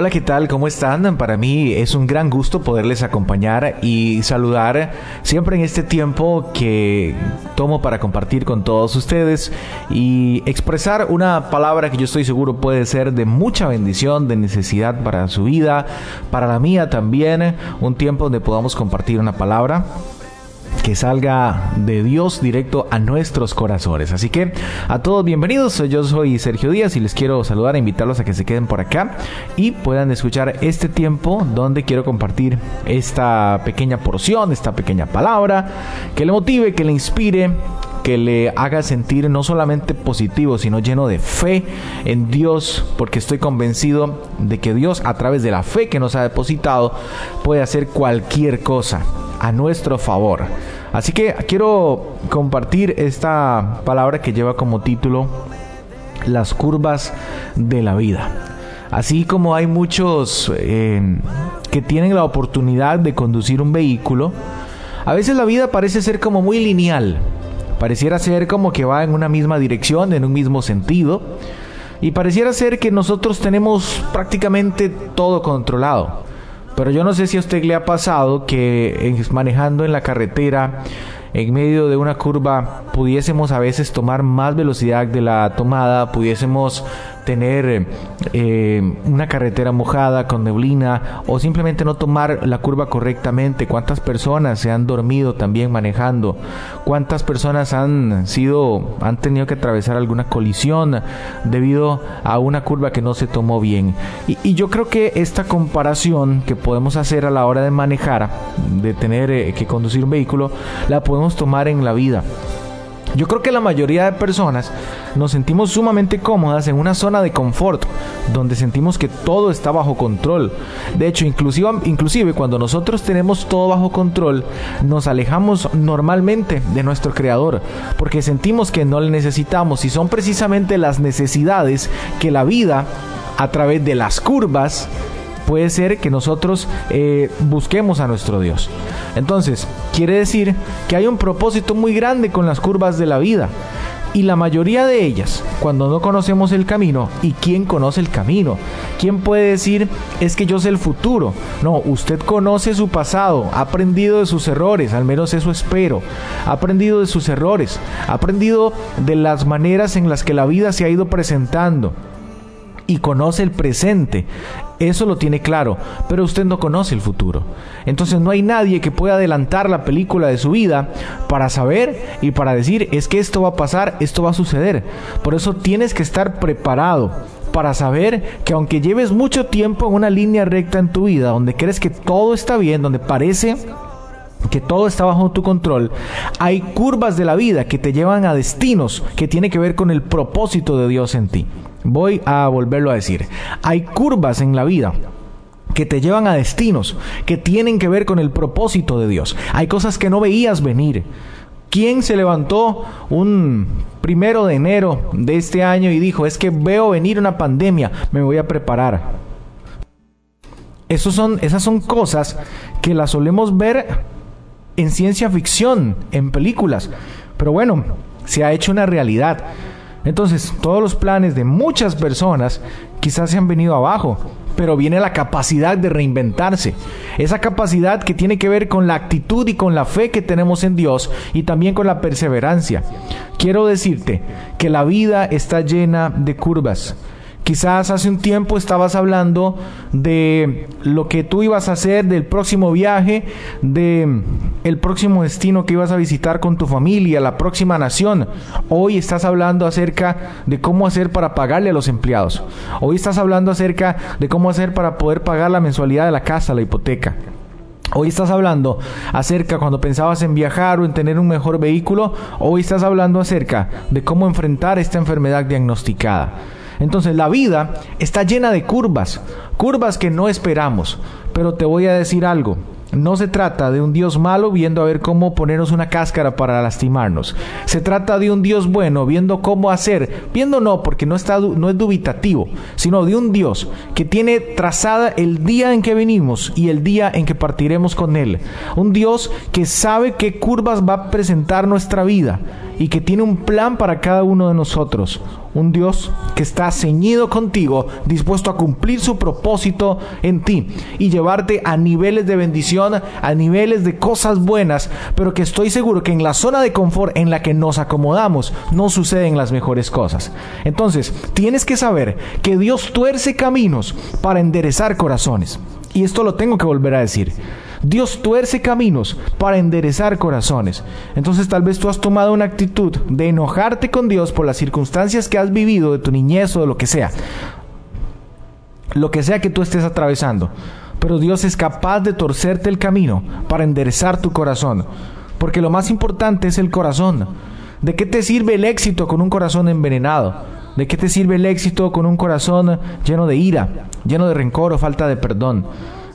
Hola, ¿qué tal? ¿Cómo están? Para mí es un gran gusto poderles acompañar y saludar siempre en este tiempo que tomo para compartir con todos ustedes y expresar una palabra que yo estoy seguro puede ser de mucha bendición, de necesidad para su vida, para la mía también, un tiempo donde podamos compartir una palabra que salga de Dios directo a nuestros corazones. Así que a todos bienvenidos, yo soy Sergio Díaz y les quiero saludar e invitarlos a que se queden por acá y puedan escuchar este tiempo donde quiero compartir esta pequeña porción, esta pequeña palabra que le motive, que le inspire que le haga sentir no solamente positivo, sino lleno de fe en Dios, porque estoy convencido de que Dios, a través de la fe que nos ha depositado, puede hacer cualquier cosa a nuestro favor. Así que quiero compartir esta palabra que lleva como título las curvas de la vida. Así como hay muchos eh, que tienen la oportunidad de conducir un vehículo, a veces la vida parece ser como muy lineal. Pareciera ser como que va en una misma dirección, en un mismo sentido. Y pareciera ser que nosotros tenemos prácticamente todo controlado. Pero yo no sé si a usted le ha pasado que manejando en la carretera, en medio de una curva, pudiésemos a veces tomar más velocidad de la tomada, pudiésemos tener eh, una carretera mojada con neblina o simplemente no tomar la curva correctamente. ¿Cuántas personas se han dormido también manejando? ¿Cuántas personas han sido han tenido que atravesar alguna colisión debido a una curva que no se tomó bien? Y, y yo creo que esta comparación que podemos hacer a la hora de manejar, de tener eh, que conducir un vehículo, la podemos tomar en la vida. Yo creo que la mayoría de personas nos sentimos sumamente cómodas en una zona de confort, donde sentimos que todo está bajo control. De hecho, inclusive, inclusive cuando nosotros tenemos todo bajo control, nos alejamos normalmente de nuestro creador, porque sentimos que no le necesitamos y son precisamente las necesidades que la vida, a través de las curvas, puede ser que nosotros eh, busquemos a nuestro Dios. Entonces, quiere decir que hay un propósito muy grande con las curvas de la vida. Y la mayoría de ellas, cuando no conocemos el camino, ¿y quién conoce el camino? ¿Quién puede decir es que yo sé el futuro? No, usted conoce su pasado, ha aprendido de sus errores, al menos eso espero. Ha aprendido de sus errores, ha aprendido de las maneras en las que la vida se ha ido presentando y conoce el presente. Eso lo tiene claro, pero usted no conoce el futuro. Entonces no hay nadie que pueda adelantar la película de su vida para saber y para decir es que esto va a pasar, esto va a suceder. Por eso tienes que estar preparado para saber que aunque lleves mucho tiempo en una línea recta en tu vida, donde crees que todo está bien, donde parece que todo está bajo tu control, hay curvas de la vida que te llevan a destinos que tiene que ver con el propósito de Dios en ti. Voy a volverlo a decir. Hay curvas en la vida que te llevan a destinos que tienen que ver con el propósito de Dios. Hay cosas que no veías venir. ¿Quién se levantó un primero de enero de este año y dijo, es que veo venir una pandemia, me voy a preparar? Esos son, esas son cosas que las solemos ver en ciencia ficción, en películas. Pero bueno, se ha hecho una realidad. Entonces, todos los planes de muchas personas quizás se han venido abajo, pero viene la capacidad de reinventarse. Esa capacidad que tiene que ver con la actitud y con la fe que tenemos en Dios y también con la perseverancia. Quiero decirte que la vida está llena de curvas. Quizás hace un tiempo estabas hablando de lo que tú ibas a hacer, del próximo viaje, de el próximo destino que ibas a visitar con tu familia, la próxima nación. Hoy estás hablando acerca de cómo hacer para pagarle a los empleados. Hoy estás hablando acerca de cómo hacer para poder pagar la mensualidad de la casa, la hipoteca. Hoy estás hablando acerca cuando pensabas en viajar o en tener un mejor vehículo. Hoy estás hablando acerca de cómo enfrentar esta enfermedad diagnosticada. Entonces la vida está llena de curvas, curvas que no esperamos. Pero te voy a decir algo. No se trata de un Dios malo viendo a ver cómo ponernos una cáscara para lastimarnos. Se trata de un Dios bueno viendo cómo hacer, viendo no porque no, está, no es dubitativo, sino de un Dios que tiene trazada el día en que venimos y el día en que partiremos con Él. Un Dios que sabe qué curvas va a presentar nuestra vida y que tiene un plan para cada uno de nosotros. Un Dios que está ceñido contigo, dispuesto a cumplir su propósito en ti y llevarte a niveles de bendición, a niveles de cosas buenas, pero que estoy seguro que en la zona de confort en la que nos acomodamos no suceden las mejores cosas. Entonces, tienes que saber que Dios tuerce caminos para enderezar corazones. Y esto lo tengo que volver a decir. Dios tuerce caminos para enderezar corazones. Entonces tal vez tú has tomado una actitud de enojarte con Dios por las circunstancias que has vivido de tu niñez o de lo que sea. Lo que sea que tú estés atravesando. Pero Dios es capaz de torcerte el camino para enderezar tu corazón. Porque lo más importante es el corazón. ¿De qué te sirve el éxito con un corazón envenenado? ¿De qué te sirve el éxito con un corazón lleno de ira, lleno de rencor o falta de perdón?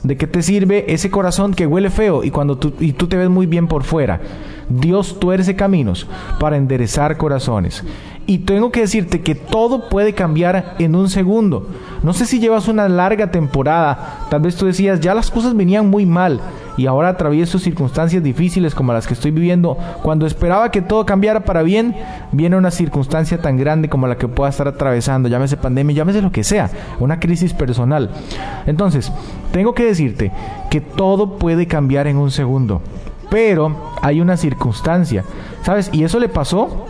¿De qué te sirve ese corazón que huele feo y cuando y tú te ves muy bien por fuera? Dios tuerce caminos para enderezar corazones. Y tengo que decirte que todo puede cambiar en un segundo. No sé si llevas una larga temporada, tal vez tú decías, ya las cosas venían muy mal y ahora atravieso circunstancias difíciles como las que estoy viviendo. Cuando esperaba que todo cambiara para bien, viene una circunstancia tan grande como la que pueda estar atravesando, llámese pandemia, llámese lo que sea, una crisis personal. Entonces, tengo que decirte que todo puede cambiar en un segundo, pero hay una circunstancia, ¿sabes? Y eso le pasó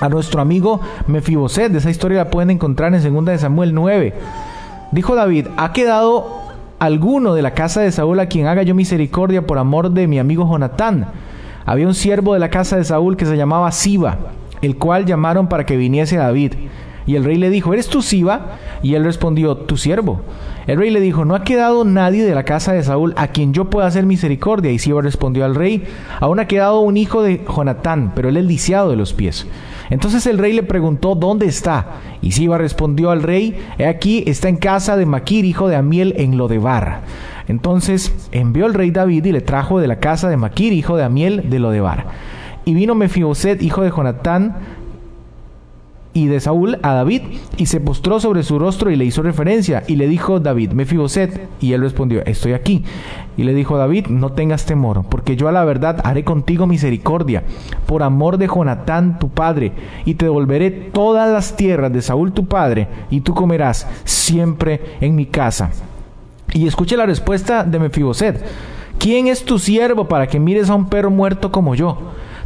a nuestro amigo Mefiboset. Esa historia la pueden encontrar en 2 de Samuel 9. Dijo David, ha quedado alguno de la casa de Saúl a quien haga yo misericordia por amor de mi amigo Jonatán. Había un siervo de la casa de Saúl que se llamaba Siba, el cual llamaron para que viniese David. Y el rey le dijo, ¿eres tú Siba? Y él respondió, tu siervo. El rey le dijo, no ha quedado nadie de la casa de Saúl a quien yo pueda hacer misericordia. Y Siba respondió al rey, aún ha quedado un hijo de Jonatán, pero él es lisiado de los pies. Entonces el rey le preguntó, ¿dónde está? Y Siba respondió al rey, he aquí, está en casa de Maquir, hijo de Amiel, en Lodebar. Entonces envió el rey David y le trajo de la casa de Maquir, hijo de Amiel, de Lodebar. Y vino Mefiboset, hijo de Jonatán, y de Saúl a David, y se postró sobre su rostro y le hizo referencia, y le dijo David, Mefiboset, y él respondió, estoy aquí. Y le dijo David, no tengas temor, porque yo a la verdad haré contigo misericordia, por amor de Jonatán tu padre, y te devolveré todas las tierras de Saúl tu padre, y tú comerás siempre en mi casa. Y escuche la respuesta de Mefiboset, ¿quién es tu siervo para que mires a un perro muerto como yo?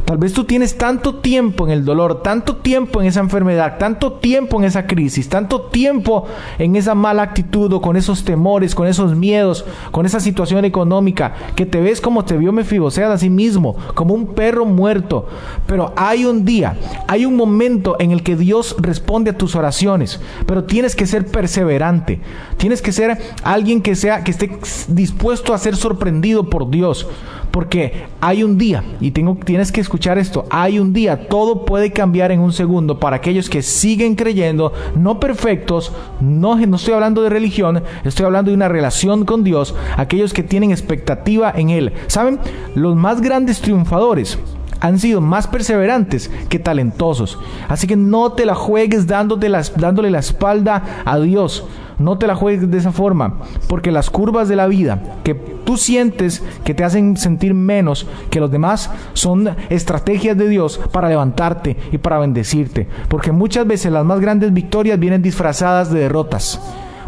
Tal vez tú tienes tanto tiempo en el dolor, tanto tiempo en esa enfermedad, tanto tiempo en esa crisis, tanto tiempo en esa mala actitud o con esos temores, con esos miedos, con esa situación económica, que te ves como te vio Mefiboset a sí mismo, como un perro muerto. Pero hay un día, hay un momento en el que Dios responde a tus oraciones, pero tienes que ser perseverante. Tienes que ser alguien que sea que esté dispuesto a ser sorprendido por Dios, porque hay un día y tengo tienes que escuchar escuchar esto. Hay un día, todo puede cambiar en un segundo para aquellos que siguen creyendo, no perfectos, no, no estoy hablando de religión, estoy hablando de una relación con Dios, aquellos que tienen expectativa en Él. ¿Saben? Los más grandes triunfadores han sido más perseverantes que talentosos. Así que no te la juegues dándote las, dándole la espalda a Dios. No te la juegues de esa forma, porque las curvas de la vida que tú sientes que te hacen sentir menos que los demás son estrategias de Dios para levantarte y para bendecirte, porque muchas veces las más grandes victorias vienen disfrazadas de derrotas.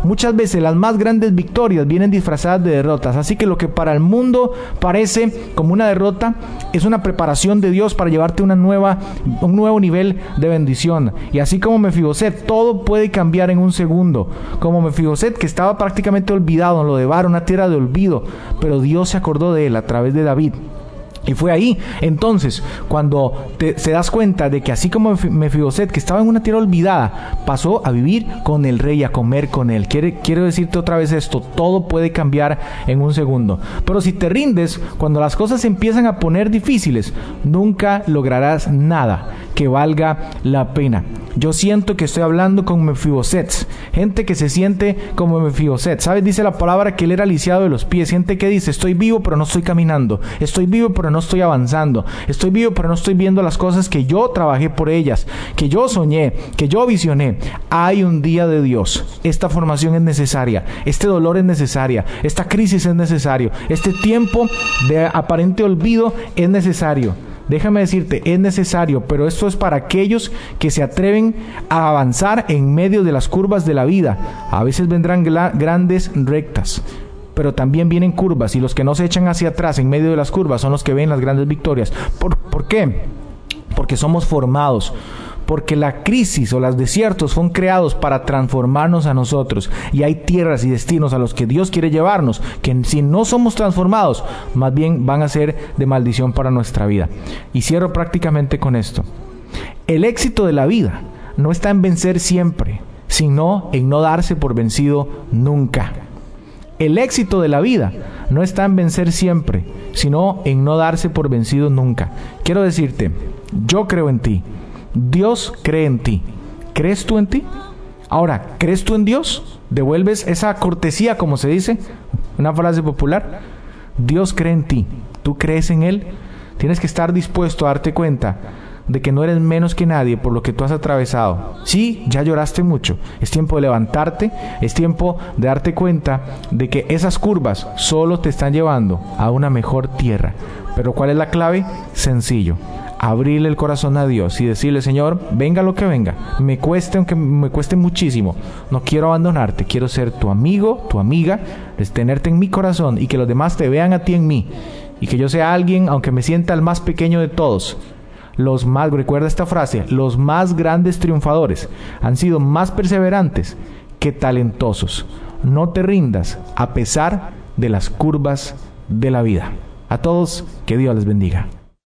Muchas veces las más grandes victorias vienen disfrazadas de derrotas. Así que lo que para el mundo parece como una derrota es una preparación de Dios para llevarte una nueva, un nuevo nivel de bendición. Y así como Mefiboset, todo puede cambiar en un segundo. Como Mefiboset, que estaba prácticamente olvidado en lo de Bar, una tierra de olvido. Pero Dios se acordó de él a través de David. Y fue ahí, entonces, cuando te, das cuenta de que así como Mefiboset, que estaba en una tierra olvidada, pasó a vivir con el rey, a comer con él. Quiere, quiero decirte otra vez esto, todo puede cambiar en un segundo. Pero si te rindes, cuando las cosas se empiezan a poner difíciles, nunca lograrás nada que valga la pena. Yo siento que estoy hablando con Mefiboset, gente que se siente como Mefiboset. ¿Sabes? Dice la palabra que él era lisiado de los pies. Gente que dice, estoy vivo pero no estoy caminando. Estoy vivo pero no estoy avanzando. Estoy vivo pero no estoy viendo las cosas que yo trabajé por ellas, que yo soñé, que yo visioné. Hay un día de Dios. Esta formación es necesaria. Este dolor es necesaria. Esta crisis es necesario. Este tiempo de aparente olvido es necesario. Déjame decirte, es necesario, pero esto es para aquellos que se atreven a avanzar en medio de las curvas de la vida. A veces vendrán grandes rectas, pero también vienen curvas y los que no se echan hacia atrás en medio de las curvas son los que ven las grandes victorias. ¿Por, ¿por qué? Porque somos formados porque la crisis o los desiertos son creados para transformarnos a nosotros y hay tierras y destinos a los que Dios quiere llevarnos que si no somos transformados más bien van a ser de maldición para nuestra vida. Y cierro prácticamente con esto. El éxito de la vida no está en vencer siempre, sino en no darse por vencido nunca. El éxito de la vida no está en vencer siempre, sino en no darse por vencido nunca. Quiero decirte, yo creo en ti. Dios cree en ti. ¿Crees tú en ti? Ahora, ¿crees tú en Dios? ¿Devuelves esa cortesía, como se dice? Una frase popular. Dios cree en ti. ¿Tú crees en Él? Tienes que estar dispuesto a darte cuenta de que no eres menos que nadie por lo que tú has atravesado. Sí, ya lloraste mucho. Es tiempo de levantarte, es tiempo de darte cuenta de que esas curvas solo te están llevando a una mejor tierra. Pero ¿cuál es la clave? Sencillo abrirle el corazón a Dios y decirle, Señor, venga lo que venga, me cueste aunque me cueste muchísimo, no quiero abandonarte, quiero ser tu amigo, tu amiga, tenerte en mi corazón y que los demás te vean a ti en mí y que yo sea alguien, aunque me sienta el más pequeño de todos. Los más, recuerda esta frase, los más grandes triunfadores han sido más perseverantes que talentosos. No te rindas a pesar de las curvas de la vida. A todos, que Dios les bendiga.